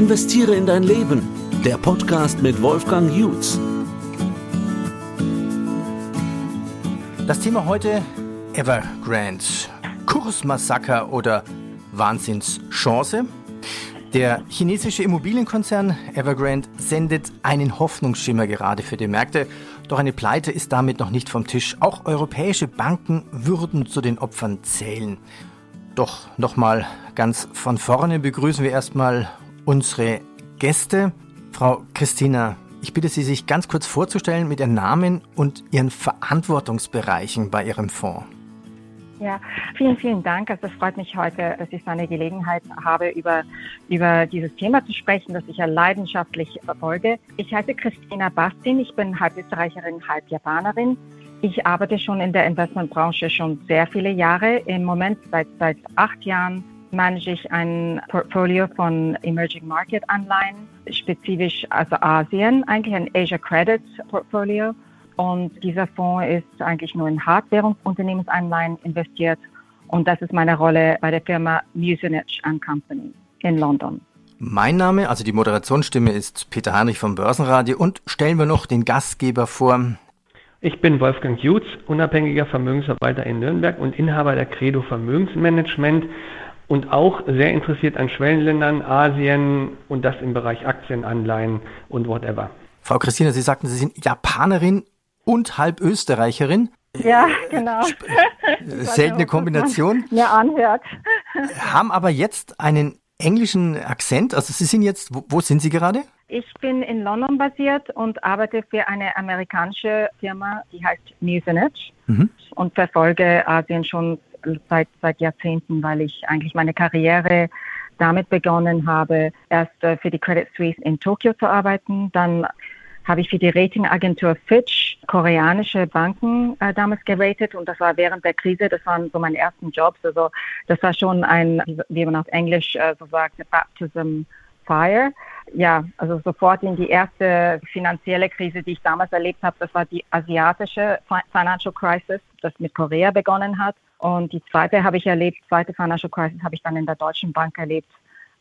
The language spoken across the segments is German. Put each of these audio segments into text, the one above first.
Investiere in dein Leben. Der Podcast mit Wolfgang Jutz. Das Thema heute Evergrande. Kursmassaker oder Wahnsinnschance. Der chinesische Immobilienkonzern Evergrande sendet einen Hoffnungsschimmer gerade für die Märkte. Doch eine Pleite ist damit noch nicht vom Tisch. Auch europäische Banken würden zu den Opfern zählen. Doch nochmal ganz von vorne begrüßen wir erstmal unsere Gäste. Frau Christina, ich bitte Sie, sich ganz kurz vorzustellen mit Ihren Namen und Ihren Verantwortungsbereichen bei Ihrem Fonds. Ja, vielen, vielen Dank. Also es freut mich heute, dass ich so eine Gelegenheit habe, über, über dieses Thema zu sprechen, das ich ja leidenschaftlich verfolge. Ich heiße Christina Bastin. Ich bin halb Österreicherin, halb Japanerin. Ich arbeite schon in der Investmentbranche schon sehr viele Jahre. Im Moment seit, seit acht Jahren manage ich ein Portfolio von Emerging Market Anleihen, spezifisch also Asien, eigentlich ein Asia Credit Portfolio. Und dieser Fonds ist eigentlich nur in Hardwährungsunternehmensanleihen investiert. Und das ist meine Rolle bei der Firma Musinich Company in London. Mein Name, also die Moderationsstimme, ist Peter Heinrich vom Börsenradio und stellen wir noch den Gastgeber vor. Ich bin Wolfgang Jutz, unabhängiger Vermögensverwalter in Nürnberg und Inhaber der Credo Vermögensmanagement und auch sehr interessiert an Schwellenländern, Asien und das im Bereich Aktien, Anleihen und whatever. Frau Christina, Sie sagten, Sie sind Japanerin und halb Österreicherin. Ja, genau. Seltene Kombination. Mir anhört. Haben aber jetzt einen englischen Akzent. Also Sie sind jetzt, wo, wo sind Sie gerade? Ich bin in London basiert und arbeite für eine amerikanische Firma, die heißt Musinich mhm. und verfolge Asien schon seit, seit Jahrzehnten, weil ich eigentlich meine Karriere damit begonnen habe, erst äh, für die Credit Suisse in Tokio zu arbeiten. Dann habe ich für die Ratingagentur Fitch koreanische Banken äh, damals geratet und das war während der Krise. Das waren so meine ersten Jobs. Also das war schon ein, wie man auf Englisch äh, so sagt, Baptism Fire. Ja, also sofort in die erste finanzielle Krise, die ich damals erlebt habe, das war die asiatische Financial Crisis, das mit Korea begonnen hat. Und die zweite habe ich erlebt, zweite Financial Crisis habe ich dann in der Deutschen Bank erlebt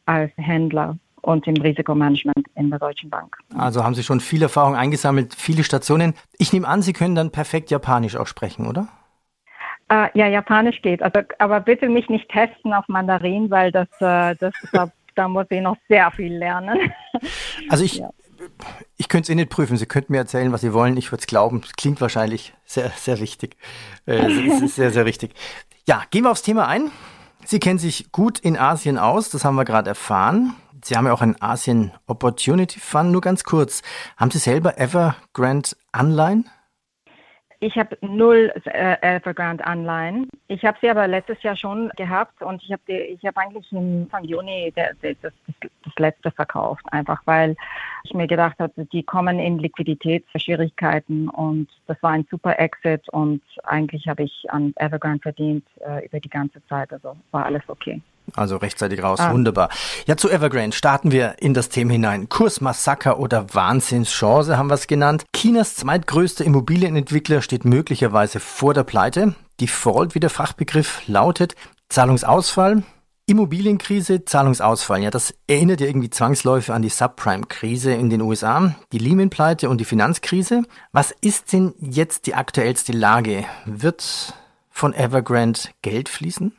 als Händler und im Risikomanagement in der Deutschen Bank. Also haben Sie schon viel Erfahrung eingesammelt, viele Stationen. Ich nehme an, Sie können dann perfekt Japanisch auch sprechen, oder? Uh, ja, Japanisch geht. Also, aber bitte mich nicht testen auf Mandarin, weil das, uh, das da, da muss ich noch sehr viel lernen. Also ich, ja. Ich könnte es eh nicht prüfen. Sie könnten mir erzählen, was Sie wollen. Ich würde es glauben. Es klingt wahrscheinlich sehr, sehr richtig. Äh, sehr, sehr richtig. Ja, gehen wir aufs Thema ein. Sie kennen sich gut in Asien aus, das haben wir gerade erfahren. Sie haben ja auch einen Asien Opportunity Fund. Nur ganz kurz, haben Sie selber Evergrande Anleihen? Ich habe null äh, Evergrande Anleihen. Ich habe sie aber letztes Jahr schon gehabt und ich habe ich habe eigentlich im Anfang Juni der, der, das, das, letzte verkauft, einfach weil ich mir gedacht habe, die kommen in Liquiditätsschwierigkeiten und das war ein super Exit und eigentlich habe ich an Evergrande verdient äh, über die ganze Zeit, also war alles okay. Also rechtzeitig raus, ah. wunderbar. Ja, zu Evergrande starten wir in das Thema hinein. Kursmassaker oder Wahnsinnschance haben wir es genannt. Chinas zweitgrößter Immobilienentwickler steht möglicherweise vor der Pleite. Default, wie der Fachbegriff lautet, Zahlungsausfall, Immobilienkrise, Zahlungsausfall. Ja, das erinnert ja irgendwie zwangsläufig an die Subprime-Krise in den USA, die Lehman-Pleite und die Finanzkrise. Was ist denn jetzt die aktuellste Lage? Wird von Evergrande Geld fließen?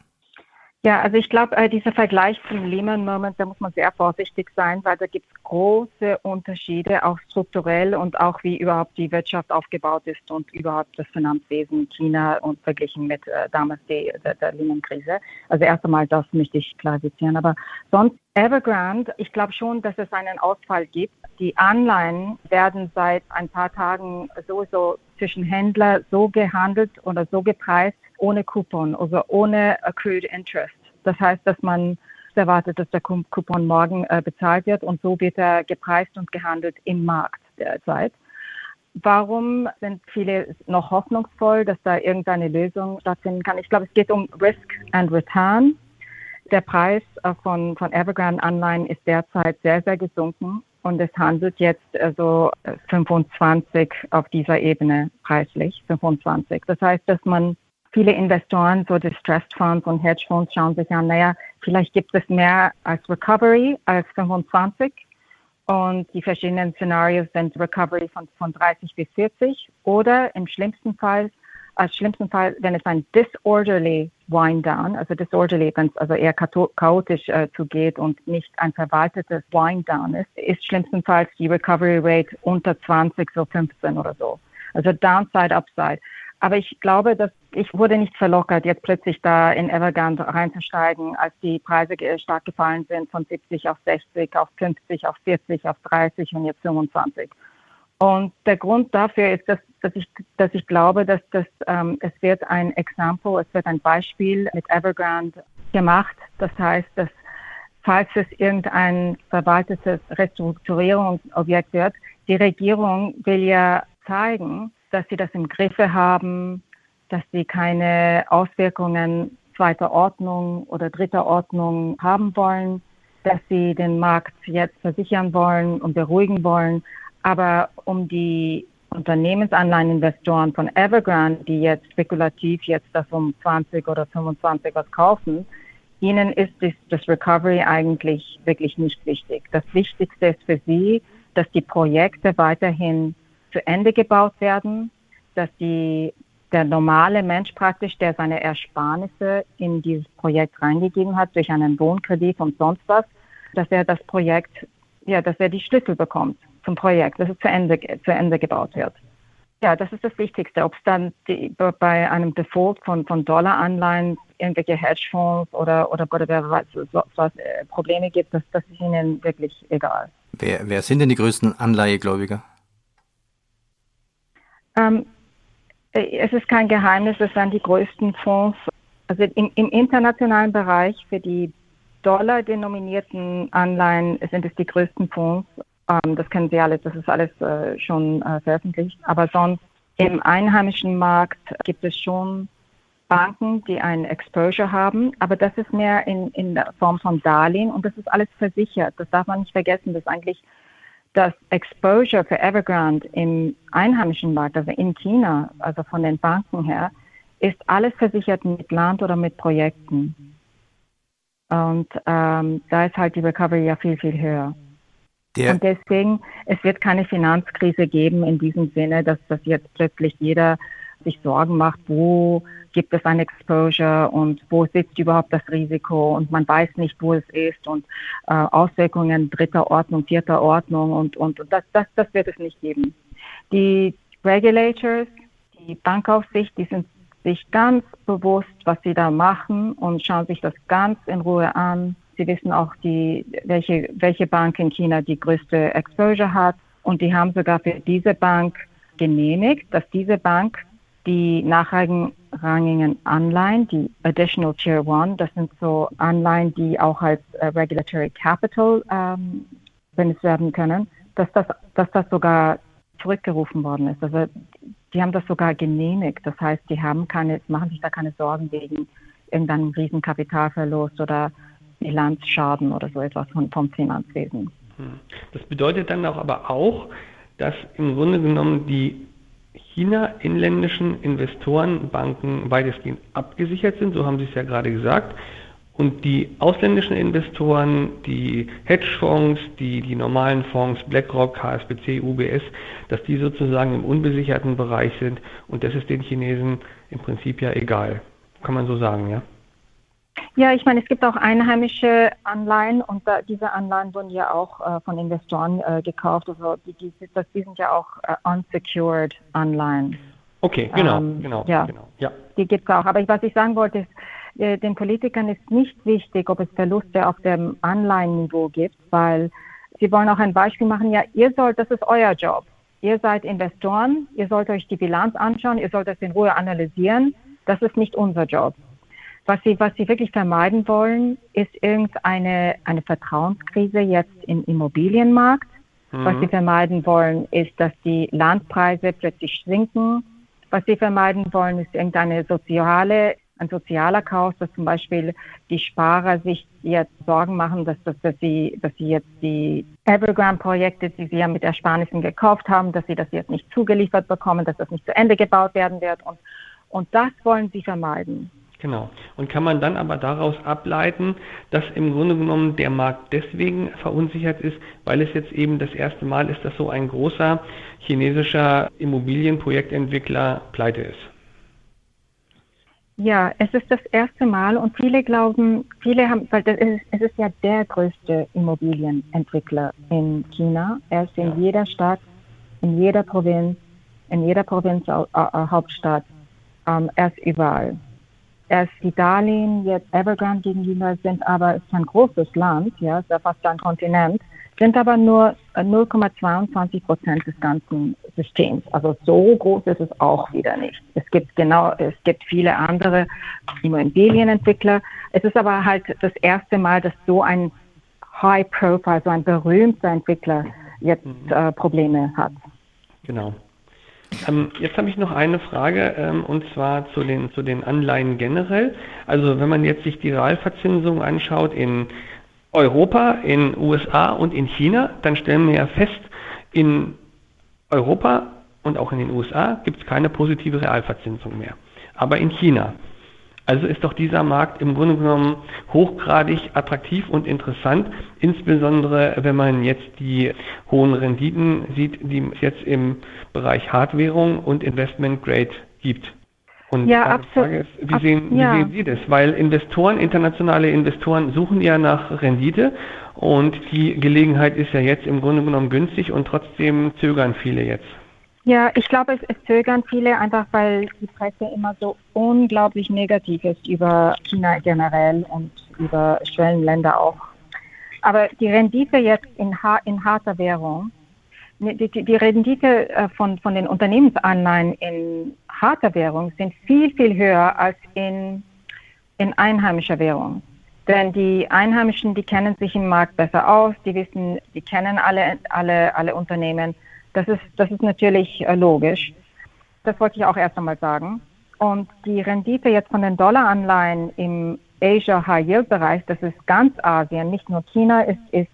Ja, also ich glaube, äh, dieser Vergleich zum Lehman Moment, da muss man sehr vorsichtig sein, weil da gibt es große Unterschiede, auch strukturell und auch wie überhaupt die Wirtschaft aufgebaut ist und überhaupt das Finanzwesen China und verglichen mit äh, damals die, der, der Lehman-Krise. Also erst einmal das möchte ich klarisieren. Aber sonst Evergrande, ich glaube schon, dass es einen Ausfall gibt. Die Anleihen werden seit ein paar Tagen sowieso zwischen Händler so gehandelt oder so gepreist, ohne Coupon, also ohne Accrued Interest. Das heißt, dass man erwartet, dass der Coupon morgen äh, bezahlt wird und so wird er gepreist und gehandelt im Markt derzeit. Warum sind viele noch hoffnungsvoll, dass da irgendeine Lösung stattfinden kann? Ich glaube, es geht um Risk and Return. Der Preis äh, von, von Evergrande Anleihen ist derzeit sehr, sehr gesunken und es handelt jetzt also 25 auf dieser Ebene preislich, 25. Das heißt, dass man viele Investoren, so Distressed Funds und Hedgefonds schauen sich an, naja, Vielleicht gibt es mehr als Recovery als 25. Und die verschiedenen Szenarios sind Recovery von, von 30 bis 40 oder im schlimmsten Fall, als schlimmsten Fall, wenn es ein disorderly wind down, also disorderly, wenn es also eher chaotisch äh, zugeht und nicht ein verwaltetes wind down ist, ist schlimmstenfalls die Recovery Rate unter 20, so 15 oder so. Also Downside, Upside. Aber ich glaube, dass ich wurde nicht verlockert, jetzt plötzlich da in Evergrande reinzusteigen, als die Preise stark gefallen sind von 70 auf 60, auf 50, auf 40, auf 30 und jetzt 25. Und der Grund dafür ist, dass, dass, ich, dass ich glaube, dass das, ähm, es wird ein Example, es wird ein Beispiel mit Evergrande gemacht. Das heißt, dass falls es irgendein verwaltetes Restrukturierungsobjekt wird, die Regierung will ja zeigen, dass sie das im Griffe haben, dass sie keine Auswirkungen zweiter Ordnung oder dritter Ordnung haben wollen, dass sie den Markt jetzt versichern wollen und beruhigen wollen. Aber um die Unternehmensanleiheninvestoren von Evergrande, die jetzt spekulativ jetzt das um 20 oder 25 was kaufen, ihnen ist das Recovery eigentlich wirklich nicht wichtig. Das Wichtigste ist für sie, dass die Projekte weiterhin zu Ende gebaut werden, dass die, der normale Mensch praktisch, der seine Ersparnisse in dieses Projekt reingegeben hat, durch einen Wohnkredit und sonst was, dass er das Projekt, ja, dass er die Schlüssel bekommt zum Projekt, dass es zu Ende, zu Ende gebaut wird. Ja, das ist das Wichtigste. Ob es dann die, bei einem Default von, von Dollaranleihen irgendwelche Hedgefonds oder, oder, oder wer weiß, so, so, äh, Probleme gibt, das, das ist ihnen wirklich egal. Wer, wer sind denn die größten Anleihegläubiger? Ähm, äh, es ist kein Geheimnis, es sind die größten Fonds. Also im, im internationalen Bereich für die dollar-denominierten Anleihen sind es die größten Fonds. Ähm, das kennen Sie alles, das ist alles äh, schon äh, veröffentlicht. Aber sonst im einheimischen Markt gibt es schon Banken, die ein Exposure haben, aber das ist mehr in, in Form von Darlehen und das ist alles versichert. Das darf man nicht vergessen, dass eigentlich das Exposure für Evergrande im einheimischen Markt, also in China, also von den Banken her, ist alles versichert mit Land oder mit Projekten. Und ähm, da ist halt die Recovery ja viel, viel höher. Der und deswegen, es wird keine Finanzkrise geben in diesem Sinne, dass, dass jetzt plötzlich jeder sich Sorgen macht, wo gibt es ein Exposure und wo sitzt überhaupt das Risiko und man weiß nicht, wo es ist und äh, Auswirkungen dritter Ordnung, vierter Ordnung und, und, und das, das, das wird es nicht geben. Die Regulators, die Bankaufsicht, die sind sich ganz bewusst, was sie da machen und schauen sich das ganz in Ruhe an. Sie wissen auch, die, welche, welche Bank in China die größte Exposure hat. Und die haben sogar für diese Bank genehmigt, dass diese Bank die nachrangigen Anleihen, die Additional Tier 1, das sind so Anleihen, die auch als äh, Regulatory Capital ähm, benutzt werden können, dass das, dass das sogar zurückgerufen worden ist. Also die haben das sogar genehmigt. Das heißt, die haben keine, machen sich da keine Sorgen wegen irgendeinem riesen Kapitalverlust oder Bilanzschaden oder so etwas vom, vom Finanzwesen. Hm. Das bedeutet dann auch aber auch, dass im Grunde genommen die China-inländischen Investorenbanken weitestgehend abgesichert sind, so haben Sie es ja gerade gesagt. Und die ausländischen Investoren, die Hedgefonds, die, die normalen Fonds, BlackRock, HSBC, UBS, dass die sozusagen im unbesicherten Bereich sind. Und das ist den Chinesen im Prinzip ja egal. Kann man so sagen, ja? Ja, ich meine, es gibt auch einheimische Anleihen und da, diese Anleihen wurden ja auch äh, von Investoren äh, gekauft. Also die, die, das, die sind ja auch äh, unsecured Anleihen. Okay, genau, ähm, genau, ja, genau. Ja. Die gibt es auch. Aber was ich sagen wollte, ist, äh, den Politikern ist nicht wichtig, ob es Verluste auf dem Anleihenniveau gibt, weil sie wollen auch ein Beispiel machen. Ja, ihr sollt, das ist euer Job. Ihr seid Investoren, ihr sollt euch die Bilanz anschauen, ihr sollt das in Ruhe analysieren. Das ist nicht unser Job. Was sie, was sie wirklich vermeiden wollen, ist irgendeine eine Vertrauenskrise jetzt im Immobilienmarkt. Mhm. Was sie vermeiden wollen, ist, dass die Landpreise plötzlich sinken. Was sie vermeiden wollen, ist irgendeine soziale, ein sozialer Chaos, dass zum Beispiel die Sparer sich jetzt Sorgen machen, dass, dass, dass, sie, dass sie jetzt die Evergrande-Projekte, die sie ja mit Ersparnissen gekauft haben, dass sie das jetzt nicht zugeliefert bekommen, dass das nicht zu Ende gebaut werden wird. Und, und das wollen sie vermeiden. Genau. Und kann man dann aber daraus ableiten, dass im Grunde genommen der Markt deswegen verunsichert ist, weil es jetzt eben das erste Mal ist, dass so ein großer chinesischer Immobilienprojektentwickler pleite ist? Ja, es ist das erste Mal und viele glauben, viele haben, weil ist, es ist ja der größte Immobilienentwickler in China. Er ist in ja. jeder Stadt, in jeder Provinz, in jeder Provinz, äh, Hauptstadt, ähm, er ist überall. Erst die Darlehen jetzt Evergrande gegenüber sind aber, es ist ein großes Land, ja, es ist ja fast ein Kontinent sind aber nur 0,22 äh, Prozent des ganzen Systems. Also so groß ist es auch wieder nicht. Es gibt genau, es gibt viele andere Immobilienentwickler. Es ist aber halt das erste Mal, dass so ein High Profile, so ein berühmter Entwickler jetzt mhm. äh, Probleme hat. Genau. Ähm, jetzt habe ich noch eine Frage ähm, und zwar zu den, zu den Anleihen generell. Also wenn man jetzt sich die Realverzinsung anschaut in Europa, in USA und in China, dann stellen wir ja fest, in Europa und auch in den USA gibt es keine positive Realverzinsung mehr. Aber in China. Also ist doch dieser Markt im Grunde genommen hochgradig attraktiv und interessant, insbesondere wenn man jetzt die hohen Renditen sieht, die es jetzt im Bereich Hardwährung und Investment Grade gibt. Und ja, absolut. Ist, wie, Ab, sehen, ja. wie sehen Sie das? Weil Investoren, internationale Investoren suchen ja nach Rendite und die Gelegenheit ist ja jetzt im Grunde genommen günstig und trotzdem zögern viele jetzt. Ja, ich glaube, es, es zögern viele einfach, weil die Presse immer so unglaublich negativ ist über China generell und über Schwellenländer auch. Aber die Rendite jetzt in, in harter Währung die, die, die Rendite äh, von, von den Unternehmensanleihen in harter Währung sind viel, viel höher als in, in einheimischer Währung. Denn die Einheimischen, die kennen sich im Markt besser aus, die wissen, die kennen alle, alle, alle Unternehmen. Das ist, das ist natürlich äh, logisch. Das wollte ich auch erst einmal sagen. Und die Rendite jetzt von den Dollaranleihen im Asia High Yield Bereich, das ist ganz Asien, nicht nur China, ist, ist,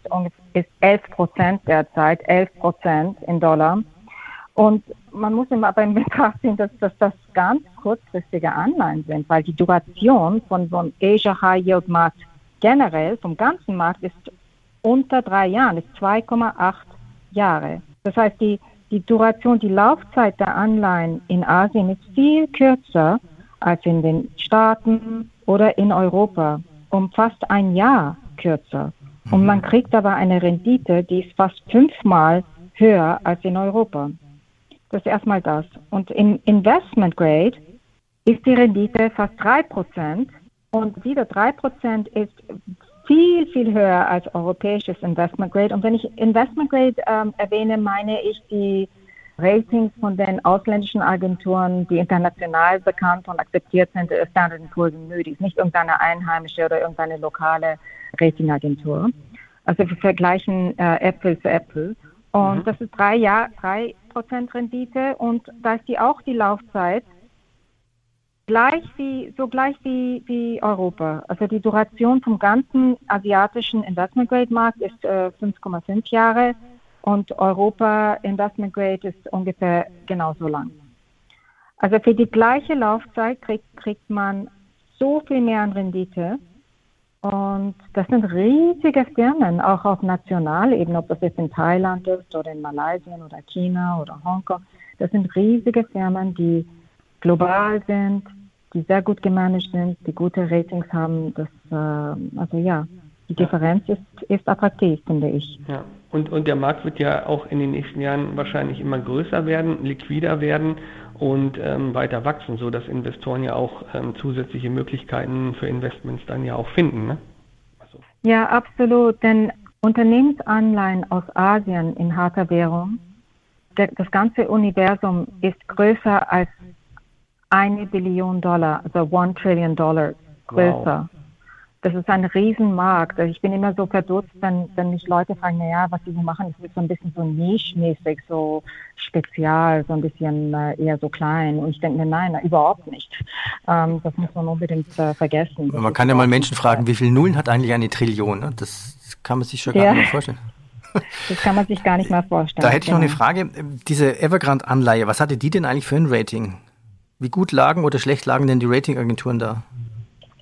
ist 11 Prozent derzeit, 11 Prozent in Dollar. Und man muss immer beim Betracht ziehen, dass, dass das ganz kurzfristige Anleihen sind, weil die Duration von so einem Asia High Yield Markt generell, vom ganzen Markt, ist unter drei Jahren, ist 2,8 Jahre. Das heißt, die, die Duration, die Laufzeit der Anleihen in Asien ist viel kürzer als in den Staaten oder in Europa, um fast ein Jahr kürzer. Und man mhm. kriegt aber eine Rendite, die ist fast fünfmal höher als in Europa. Das ist erstmal das. Und im Investment Grade ist die Rendite fast drei Prozent und wieder drei Prozent ist viel, viel höher als europäisches Investment Grade. Und wenn ich Investment Grade ähm, erwähne, meine ich die Ratings von den ausländischen Agenturen, die international bekannt und akzeptiert sind, Standard Poor's und Moody's, nicht irgendeine einheimische oder irgendeine lokale Ratingagentur. Also wir vergleichen äh, Äpfel zu Äpfel. Und mhm. das ist drei Jahr, drei Prozent Rendite und da ist die auch die Laufzeit gleich wie, so gleich wie, wie Europa. Also die Duration vom ganzen asiatischen Investment Grade Markt ist äh, 5,5 Jahre und Europa Investment Grade ist ungefähr genauso lang. Also für die gleiche Laufzeit kriegt, kriegt man so viel mehr an Rendite. Und das sind riesige Firmen, auch auf Nationalebene, ob das jetzt in Thailand ist oder in Malaysia oder China oder Hongkong. Das sind riesige Firmen, die global sind, die sehr gut gemanagt sind, die gute Ratings haben. Das, äh, also ja, die Differenz ist, ist attraktiv, finde ich. Ja. Und, und der Markt wird ja auch in den nächsten Jahren wahrscheinlich immer größer werden, liquider werden und ähm, weiter wachsen, sodass Investoren ja auch ähm, zusätzliche Möglichkeiten für Investments dann ja auch finden. Ne? Also. Ja, absolut. Denn Unternehmensanleihen aus Asien in harter Währung, der, das ganze Universum ist größer als eine Billion Dollar, also one Trillion Dollar größer. Wow das ist ein Riesenmarkt. Also ich bin immer so verdutzt, wenn, wenn mich Leute fragen, naja, was sie so machen, das ist so ein bisschen so nischmäßig, so spezial, so ein bisschen äh, eher so klein. Und ich denke mir, nein, überhaupt nicht. Ähm, das muss man unbedingt äh, vergessen. Das man kann ja mal Menschen fragen, wie viele Nullen hat eigentlich eine Trillion? Ne? Das kann man sich schon gar nicht mehr vorstellen. Das kann man sich gar nicht mehr vorstellen. Da hätte ich noch eine genau. Frage. Diese Evergrande-Anleihe, was hatte die denn eigentlich für ein Rating? Wie gut lagen oder schlecht lagen denn die Ratingagenturen da?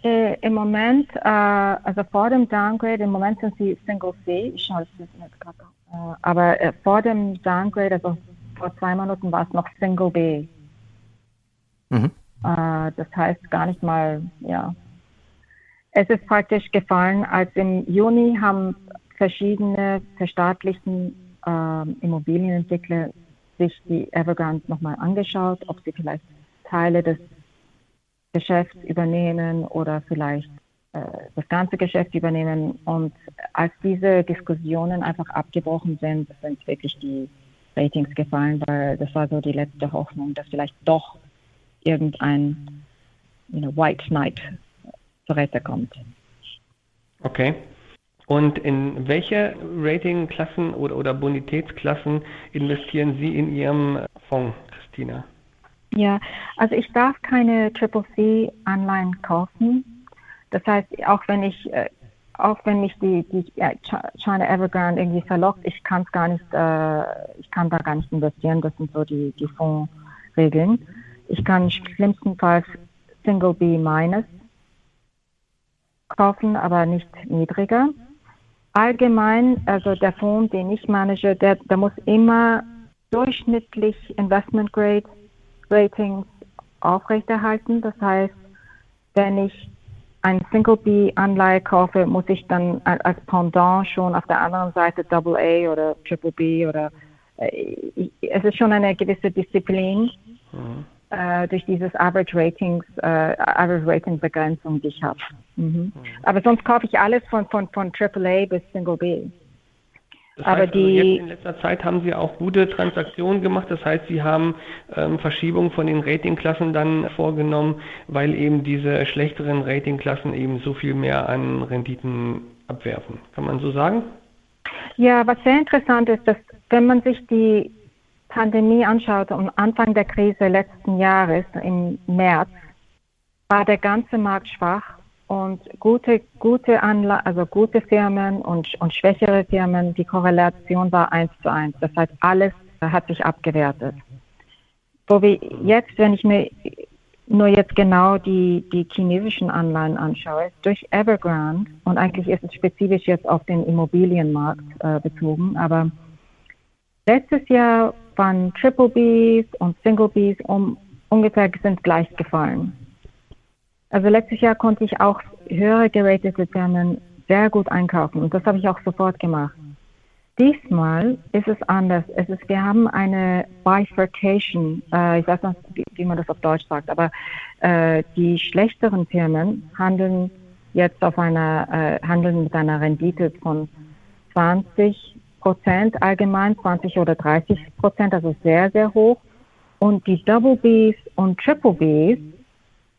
Äh, Im Moment, äh, also vor dem Downgrade, im Moment sind sie Single C. Ich schaue das jetzt gerade äh, Aber vor dem Downgrade, also vor zwei Monaten, war es noch Single B. Mhm. Das heißt gar nicht mal, ja. Es ist praktisch gefallen, als im Juni haben verschiedene verstaatlichten äh, Immobilienentwickler sich die Evergrande nochmal angeschaut, ob sie vielleicht Teile des Geschäft übernehmen oder vielleicht äh, das ganze Geschäft übernehmen. Und als diese Diskussionen einfach abgebrochen sind, sind wirklich die Ratings gefallen, weil das war so die letzte Hoffnung, dass vielleicht doch irgendein you know, White Knight zur Rette kommt. Okay. Und in welche Ratingklassen oder, oder Bonitätsklassen investieren Sie in Ihrem Fonds, Christina? Ja, also ich darf keine Triple C Anleihen kaufen. Das heißt, auch wenn ich, äh, auch wenn mich die, die China Evergrande irgendwie verlockt, ich kann es gar nicht, äh, ich kann da gar nicht investieren. Das sind so die, die Fondsregeln. Ich kann schlimmstenfalls Single B minus kaufen, aber nicht niedriger. Allgemein, also der Fonds, den ich manage, der, der muss immer durchschnittlich Investment Grade Ratings aufrechterhalten. Das heißt, wenn ich ein Single B Anleihe kaufe, muss ich dann als Pendant schon auf der anderen Seite Double A oder Triple B oder äh, es ist schon eine gewisse Disziplin mhm. äh, durch dieses Average Ratings, äh, Average Rating Begrenzung, die ich habe. Mhm. Mhm. Aber sonst kaufe ich alles von, von, von AAA bis Single B. Das Aber heißt, also jetzt in letzter Zeit haben Sie auch gute Transaktionen gemacht. Das heißt, Sie haben ähm, Verschiebungen von den Ratingklassen dann vorgenommen, weil eben diese schlechteren Ratingklassen eben so viel mehr an Renditen abwerfen. Kann man so sagen? Ja, was sehr interessant ist, dass wenn man sich die Pandemie anschaut, am Anfang der Krise letzten Jahres, im März, war der ganze Markt schwach und gute, gute Anla also gute Firmen und, und schwächere Firmen, die Korrelation war eins zu eins. Das heißt, alles hat sich abgewertet. Wo wir jetzt, wenn ich mir nur jetzt genau die, die chinesischen Anleihen anschaue, durch Evergrande, und eigentlich ist es spezifisch jetzt auf den Immobilienmarkt äh, bezogen, aber letztes Jahr waren Triple Bs und Single Bs um, ungefähr sind gleich gefallen. Also letztes Jahr konnte ich auch höhere geratete Firmen sehr gut einkaufen und das habe ich auch sofort gemacht. Diesmal ist es anders. Es ist, wir haben eine Bifurcation, äh, ich weiß nicht, wie, man das auf Deutsch sagt, aber äh, die schlechteren Firmen handeln jetzt auf einer, äh, handeln mit einer Rendite von 20 Prozent allgemein, 20 oder 30 Prozent, also sehr, sehr hoch. Und die Double Bs und Triple Bs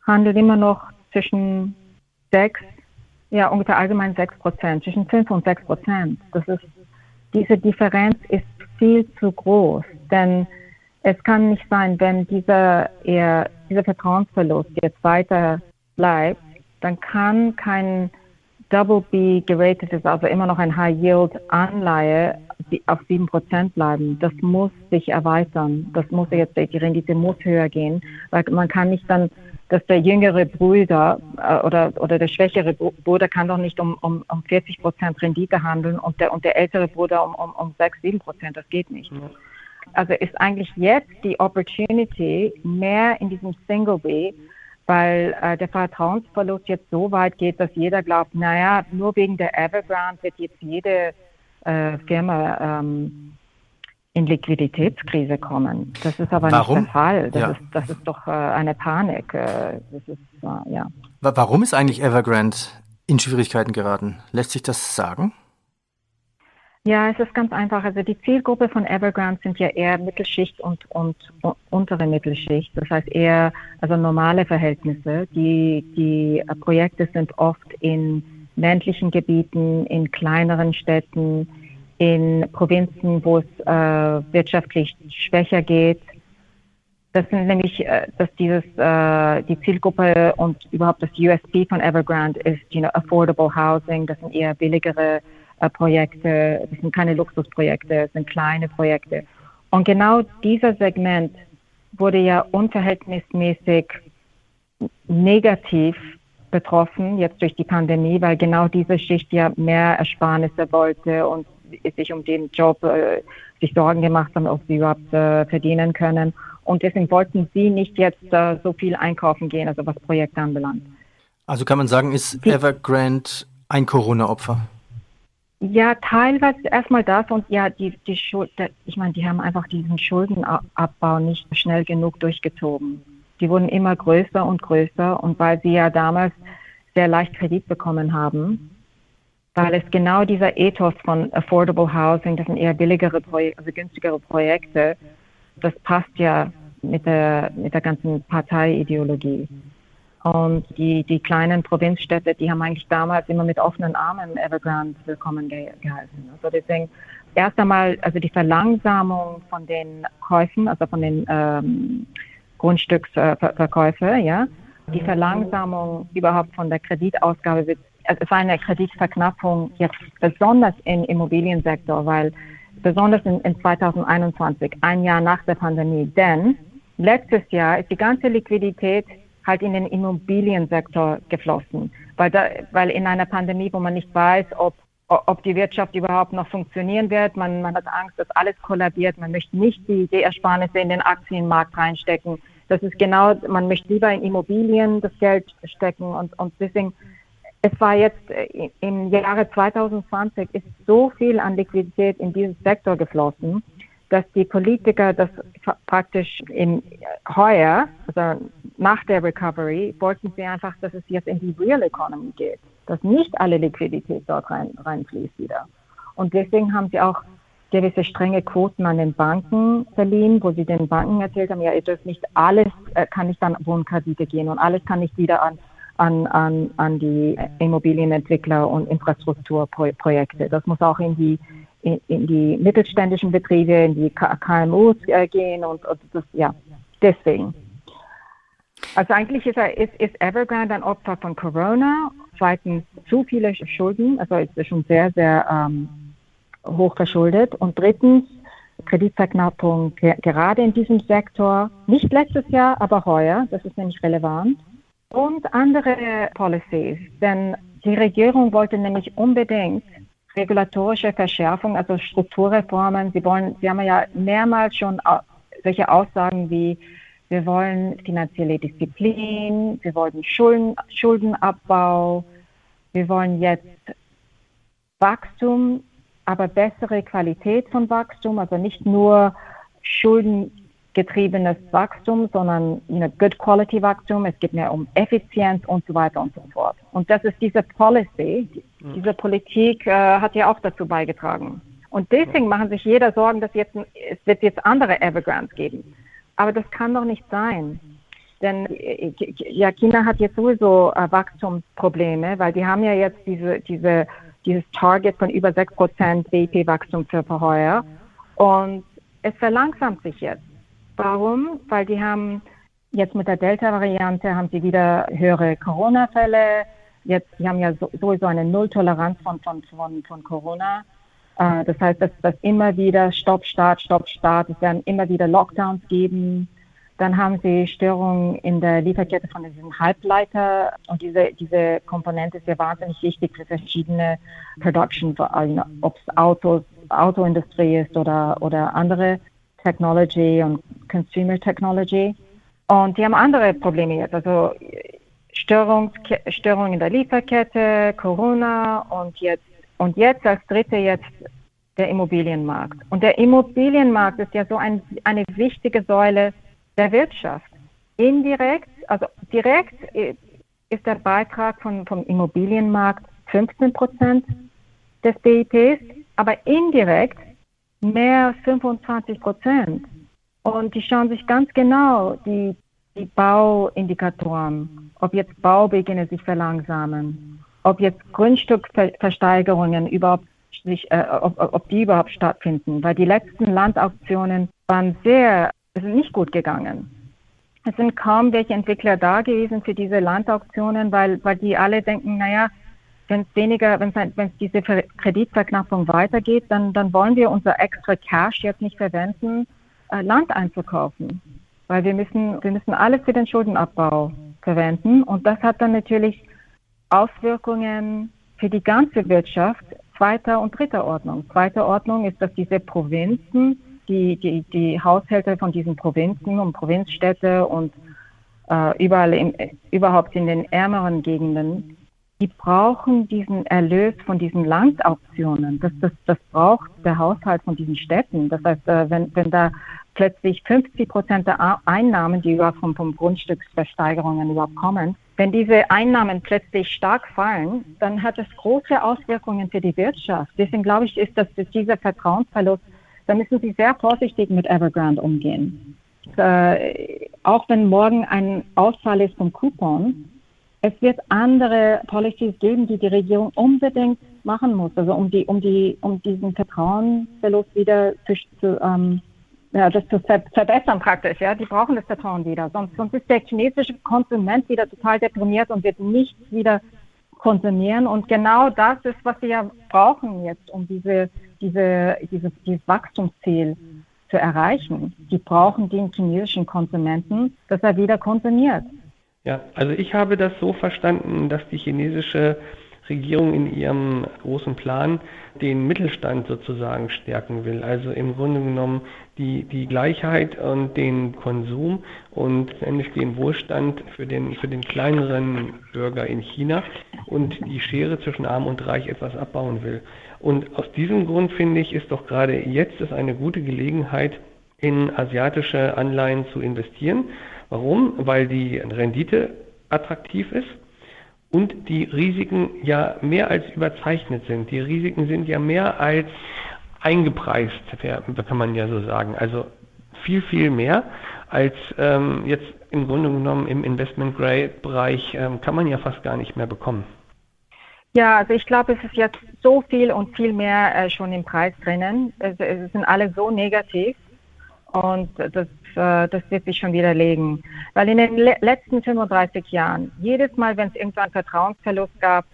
handelt immer noch zwischen 6, ja ungefähr allgemein 6 Prozent, zwischen 5 und 6 Prozent. Das ist, diese Differenz ist viel zu groß, denn es kann nicht sein, wenn dieser, eher, dieser Vertrauensverlust jetzt weiter bleibt, dann kann kein Double B geratetes, also immer noch ein High Yield Anleihe auf 7% bleiben. Das muss sich erweitern. Das muss jetzt, die Rendite muss höher gehen, weil man kann nicht dann dass der jüngere Bruder äh, oder, oder der schwächere Bruder kann doch nicht um, um, um 40 Prozent Rendite handeln und der, und der ältere Bruder um, um, um 6, 7 Prozent. Das geht nicht. Also ist eigentlich jetzt die Opportunity mehr in diesem Single B, weil äh, der Vertrauensverlust jetzt so weit geht, dass jeder glaubt, naja, nur wegen der Evergrande wird jetzt jede äh, Firma ähm, in Liquiditätskrise kommen. Das ist aber Warum? nicht der Fall. Das, ja. ist, das ist doch äh, eine Panik. Äh, das ist, äh, ja. Warum ist eigentlich Evergrande in Schwierigkeiten geraten? Lässt sich das sagen? Ja, es ist ganz einfach. Also die Zielgruppe von Evergrande sind ja eher Mittelschicht und, und, und untere Mittelschicht. Das heißt eher also normale Verhältnisse. Die, die Projekte sind oft in ländlichen Gebieten, in kleineren Städten, in Provinzen, wo es äh, wirtschaftlich schwächer geht. Das sind nämlich, äh, dass dieses äh, die Zielgruppe und überhaupt das USP von Evergrande ist, you know, affordable housing. Das sind eher billigere äh, Projekte. Das sind keine Luxusprojekte, das sind kleine Projekte. Und genau dieser Segment wurde ja unverhältnismäßig negativ betroffen, jetzt durch die Pandemie, weil genau diese Schicht ja mehr Ersparnisse wollte und sich um den Job äh, sich Sorgen gemacht haben, ob sie überhaupt äh, verdienen können. Und deswegen wollten sie nicht jetzt äh, so viel einkaufen gehen, also was Projekte anbelangt. Also kann man sagen, ist Evergrande ein Corona-Opfer? Ja, teilweise erstmal das und ja, die, die Schuld, ich meine, die haben einfach diesen Schuldenabbau nicht schnell genug durchgezogen. Die wurden immer größer und größer und weil sie ja damals sehr leicht Kredit bekommen haben, weil es genau dieser Ethos von Affordable Housing, das sind eher billigere Projekte, also günstigere Projekte, das passt ja mit der, mit der ganzen Parteiideologie. Und die, die kleinen Provinzstädte, die haben eigentlich damals immer mit offenen Armen Evergrande willkommen ge geheißen. Also deswegen erst einmal, also die Verlangsamung von den Käufen, also von den ähm, Grundstücksverkäufe, ja, die Verlangsamung überhaupt von der Kreditausgabe wird es war eine Kreditverknappung jetzt besonders im Immobiliensektor, weil besonders in, in 2021, ein Jahr nach der Pandemie, denn letztes Jahr ist die ganze Liquidität halt in den Immobiliensektor geflossen, weil, da, weil in einer Pandemie, wo man nicht weiß, ob ob die Wirtschaft überhaupt noch funktionieren wird. Man, man hat Angst, dass alles kollabiert. Man möchte nicht die, die Ersparnisse in den Aktienmarkt reinstecken. Das ist genau, man möchte lieber in Immobilien das Geld stecken und, und deswegen es war jetzt äh, im Jahre 2020 ist so viel an Liquidität in diesen Sektor geflossen, dass die Politiker das praktisch im heuer, also nach der Recovery, wollten sie einfach, dass es jetzt in die Real Economy geht, dass nicht alle Liquidität dort rein, reinfließt wieder. Und deswegen haben sie auch gewisse strenge Quoten an den Banken verliehen, wo sie den Banken erzählt haben, ja, ihr dürft nicht alles, äh, kann nicht an Wohnkredite gehen und alles kann nicht wieder an an, an, an die Immobilienentwickler und Infrastrukturprojekte. Das muss auch in die, in, in die mittelständischen Betriebe, in die KMUs äh, gehen und, und das, ja, deswegen. Also eigentlich ist, er, ist, ist Evergrande ein Opfer von Corona. Zweitens zu viele Schulden, also ist schon sehr, sehr ähm, hoch verschuldet. Und drittens Kreditverknappung gerade in diesem Sektor, nicht letztes Jahr, aber heuer, das ist nämlich relevant und andere Policies. Denn die Regierung wollte nämlich unbedingt regulatorische Verschärfung, also Strukturreformen. Sie wollen, Sie haben ja mehrmals schon solche Aussagen wie wir wollen finanzielle Disziplin, wir wollen Schulden, Schuldenabbau, wir wollen jetzt Wachstum, aber bessere Qualität von Wachstum, also nicht nur Schulden getriebenes Wachstum, sondern eine Good Quality Wachstum. Es geht mehr um Effizienz und so weiter und so fort. Und das ist diese Policy, diese Politik äh, hat ja auch dazu beigetragen. Und deswegen machen sich jeder Sorgen, dass jetzt es wird jetzt andere Evergrandes geben. Aber das kann doch nicht sein. Denn äh, ja, China hat jetzt sowieso äh, Wachstumsprobleme, weil die haben ja jetzt diese, diese, dieses Target von über 6% BIP-Wachstum für Verheuer. Und es verlangsamt sich jetzt. Warum? Weil die haben jetzt mit der Delta-Variante haben sie wieder höhere Corona-Fälle. Jetzt, die haben ja sowieso eine Nulltoleranz von, von, von, von Corona. Äh, das heißt, dass das immer wieder Stopp, Start, Stopp, Start. Es werden immer wieder Lockdowns geben. Dann haben sie Störungen in der Lieferkette von diesem Halbleiter. Und diese, diese Komponente ist ja wahnsinnig wichtig für verschiedene Production, ob es Autos, Autoindustrie ist oder, oder andere Technology und Consumer Technology. Und die haben andere Probleme jetzt, also Störung, Störung in der Lieferkette, Corona und jetzt, und jetzt als dritte jetzt der Immobilienmarkt. Und der Immobilienmarkt ist ja so ein, eine wichtige Säule der Wirtschaft. Indirekt, also direkt ist der Beitrag von, vom Immobilienmarkt 15 Prozent des BIPs, aber indirekt mehr als 25 Prozent. Und die schauen sich ganz genau die, die Bauindikatoren, ob jetzt Baubeginn sich verlangsamen, ob jetzt Grundstückversteigerungen überhaupt sich, äh, ob, ob die überhaupt stattfinden, weil die letzten Landauktionen waren sehr, sind nicht gut gegangen. Es sind kaum welche Entwickler da gewesen für diese Landauktionen, weil, weil die alle denken, naja, wenn es weniger, wenn es diese Kreditverknappung weitergeht, dann, dann wollen wir unser extra Cash jetzt nicht verwenden, äh, Land einzukaufen. Weil wir müssen, wir müssen alles für den Schuldenabbau verwenden. Und das hat dann natürlich Auswirkungen für die ganze Wirtschaft zweiter und dritter Ordnung. Zweiter Ordnung ist, dass diese Provinzen, die, die, die Haushalte von diesen Provinzen und Provinzstädte und äh, überall im, überhaupt in den ärmeren Gegenden, die brauchen diesen Erlös von diesen Landauktionen. Das, das, das braucht der Haushalt von diesen Städten. Das heißt, äh, wenn, wenn da plötzlich 50 Prozent der Einnahmen, die überhaupt vom, vom Grundstücksversteigerungen überhaupt kommen, wenn diese Einnahmen plötzlich stark fallen, dann hat das große Auswirkungen für die Wirtschaft. Deswegen glaube ich, ist das dieser Vertrauensverlust, da müssen Sie sehr vorsichtig mit Evergrande umgehen. Äh, auch wenn morgen ein Ausfall ist vom Coupon, es wird andere Policies geben, die die Regierung unbedingt machen muss, also um die, um die, um diesen Vertrauensverlust wieder zu, zu ähm, ja, das zu ver verbessern praktisch, ja. Die brauchen das Vertrauen wieder. Sonst, sonst ist der chinesische Konsument wieder total deprimiert und wird nichts wieder konsumieren. Und genau das ist, was wir ja brauchen jetzt, um diese, diese, diese, dieses Wachstumsziel zu erreichen. Die brauchen den chinesischen Konsumenten, dass er wieder konsumiert. Ja, also ich habe das so verstanden, dass die chinesische Regierung in ihrem großen Plan den Mittelstand sozusagen stärken will. Also im Grunde genommen die, die Gleichheit und den Konsum und endlich den Wohlstand für den, für den kleineren Bürger in China und die Schere zwischen Arm und Reich etwas abbauen will. Und aus diesem Grund finde ich, ist doch gerade jetzt ist eine gute Gelegenheit, in asiatische Anleihen zu investieren. Warum? Weil die Rendite attraktiv ist und die Risiken ja mehr als überzeichnet sind. Die Risiken sind ja mehr als eingepreist, kann man ja so sagen. Also viel, viel mehr als ähm, jetzt im Grunde genommen im Investment-Grade-Bereich ähm, kann man ja fast gar nicht mehr bekommen. Ja, also ich glaube, es ist jetzt so viel und viel mehr äh, schon im Preis drinnen. Es, es, sind alle so negativ und das äh, das wird sich schon widerlegen. Weil in den le letzten 35 Jahren, jedes Mal, wenn es irgendwann Vertrauensverlust gab,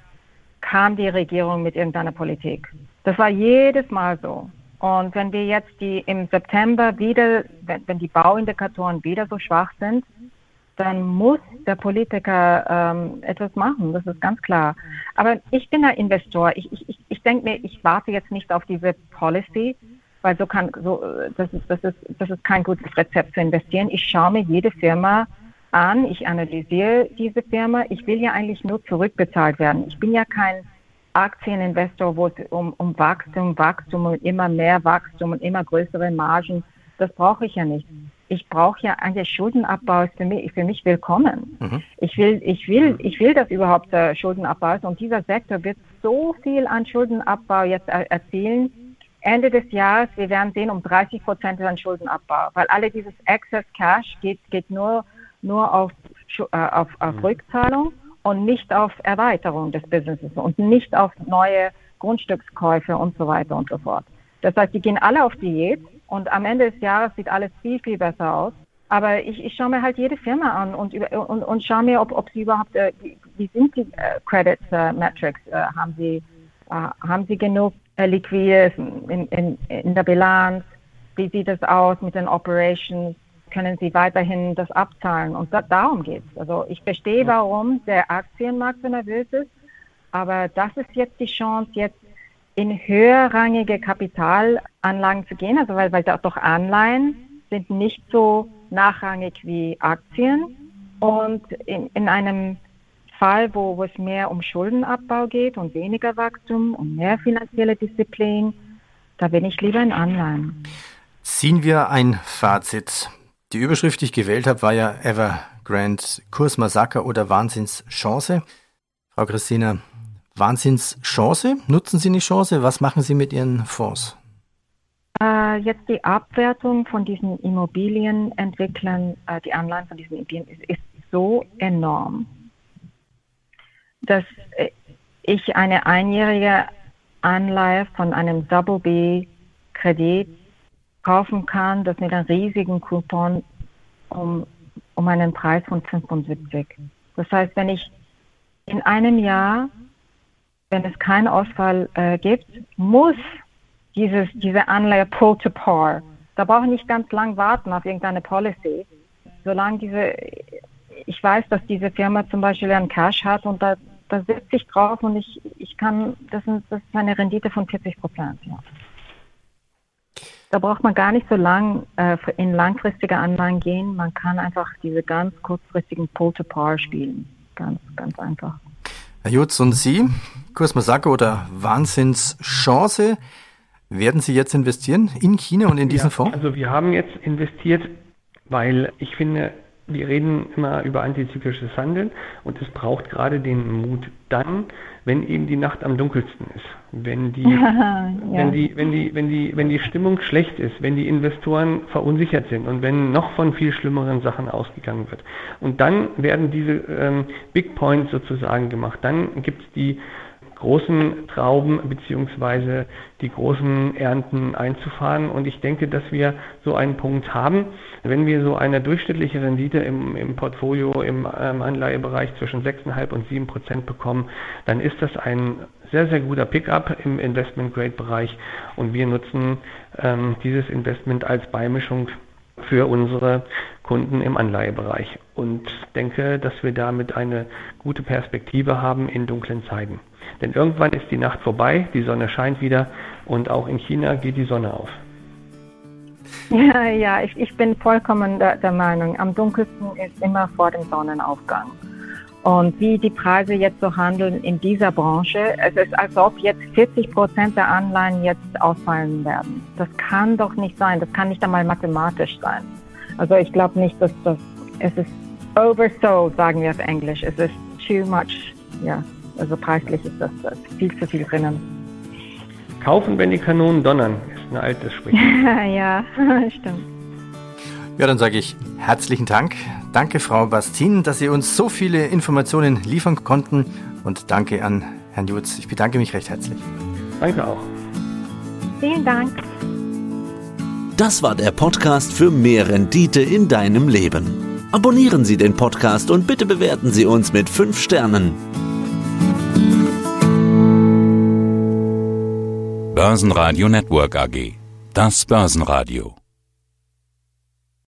kam die Regierung mit irgendeiner Politik. Das war jedes Mal so. Und wenn wir jetzt die im September wieder, wenn, wenn die Bauindikatoren wieder so schwach sind, dann muss der Politiker ähm, etwas machen, das ist ganz klar. Aber ich bin ein Investor. Ich, ich, ich denke mir, ich warte jetzt nicht auf diese Policy, weil so kann, so, das ist, das ist, das ist kein gutes Rezept zu investieren. Ich schaue mir jede Firma an, ich analysiere diese Firma. Ich will ja eigentlich nur zurückbezahlt werden. Ich bin ja kein Aktieninvestor, wo es um, um Wachstum, Wachstum und immer mehr Wachstum und immer größere Margen, das brauche ich ja nicht. Ich brauche ja eigentlich Schuldenabbau ist für mich, für mich willkommen. Mhm. Ich will, ich will, ich will, dass überhaupt äh, Schuldenabbau ist und dieser Sektor wird so viel an Schuldenabbau jetzt er erzielen Ende des Jahres, wir werden sehen, um 30 Prozent an Schuldenabbau, weil alle dieses Excess Cash geht, geht nur, nur auf, äh, auf, auf mhm. Rückzahlung und nicht auf Erweiterung des Businesses und nicht auf neue Grundstückskäufe und so weiter und so fort. Das heißt, die gehen alle auf Diät und am Ende des Jahres sieht alles viel, viel besser aus. Aber ich, ich schaue mir halt jede Firma an und, und, und schaue mir, ob, ob sie überhaupt, äh, wie, wie, sind die äh, Credit äh, Metrics? Äh, haben sie, äh, haben sie genug liquide in, in, in der Bilanz? Wie sieht es aus mit den Operations? Können Sie weiterhin das abzahlen? Und da, darum geht es. Also ich verstehe, warum der Aktienmarkt so nervös ist, aber das ist jetzt die Chance, jetzt in höherrangige Kapitalanlagen zu gehen, also weil, weil doch Anleihen sind nicht so nachrangig wie Aktien. Und in, in einem Fall, wo, wo es mehr um Schuldenabbau geht und weniger Wachstum und mehr finanzielle Disziplin, da bin ich lieber in Anleihen. Ziehen wir ein Fazit. Die Überschrift, die ich gewählt habe, war ja Evergrande Kursmassaker oder Wahnsinnschance. Frau Christina, Wahnsinnschance? Nutzen Sie eine Chance? Was machen Sie mit Ihren Fonds? Äh, jetzt die Abwertung von diesen Immobilienentwicklern, äh, die Anleihen von diesen Immobilien ist, ist so enorm dass äh, ich eine einjährige Anleihe von einem Double B Kredit kaufen kann, das mit einem riesigen Coupon um, um einen Preis von 75. Das heißt, wenn ich in einem Jahr, wenn es keinen Ausfall äh, gibt, muss dieses, diese Anleihe pull to par. Da brauche ich nicht ganz lang warten auf irgendeine Policy. Solange diese, ich weiß, dass diese Firma zum Beispiel einen Cash hat und da da sitze ich drauf und ich, ich kann, das, sind, das ist eine Rendite von 40 Prozent. Ja. Da braucht man gar nicht so lang äh, in langfristige Anleihen gehen. Man kann einfach diese ganz kurzfristigen Pull-to-Par spielen. Ganz, ganz einfach. Herr Jutz und Sie, Kurs Masako oder Wahnsinnschance, werden Sie jetzt investieren in China und in diesen ja, Fonds? Also wir haben jetzt investiert, weil ich finde, wir reden immer über antizyklisches Handeln und es braucht gerade den Mut dann, wenn eben die Nacht am dunkelsten ist, wenn die, ja. wenn die, wenn die, wenn die, wenn die Stimmung schlecht ist, wenn die Investoren verunsichert sind und wenn noch von viel schlimmeren Sachen ausgegangen wird. Und dann werden diese ähm, Big Points sozusagen gemacht. Dann gibt es die großen Trauben beziehungsweise die großen Ernten einzufahren. Und ich denke, dass wir so einen Punkt haben. Wenn wir so eine durchschnittliche Rendite im, im Portfolio im ähm, Anleihebereich zwischen 6,5 und 7 Prozent bekommen, dann ist das ein sehr, sehr guter Pickup im Investment-Grade-Bereich. Und wir nutzen ähm, dieses Investment als Beimischung für unsere Kunden im Anleihebereich und denke, dass wir damit eine gute Perspektive haben in dunklen Zeiten. Denn irgendwann ist die Nacht vorbei, die Sonne scheint wieder und auch in China geht die Sonne auf. Ja, ja, ich, ich bin vollkommen der, der Meinung, am dunkelsten ist immer vor dem Sonnenaufgang. Und wie die Preise jetzt so handeln in dieser Branche, es ist, als ob jetzt 40 Prozent der Anleihen jetzt ausfallen werden. Das kann doch nicht sein. Das kann nicht einmal mathematisch sein. Also ich glaube nicht, dass das, es ist oversold, sagen wir auf Englisch. Es ist too much, ja, also preislich ist das, das viel zu viel drinnen. Kaufen, wenn die Kanonen donnern, ist ein altes Sprichwort. ja, stimmt. Ja, dann sage ich herzlichen Dank. Danke, Frau Bastin, dass Sie uns so viele Informationen liefern konnten. Und danke an Herrn Jutz. Ich bedanke mich recht herzlich. Danke auch. Vielen Dank. Das war der Podcast für mehr Rendite in deinem Leben. Abonnieren Sie den Podcast und bitte bewerten Sie uns mit 5 Sternen. Börsenradio Network AG. Das Börsenradio.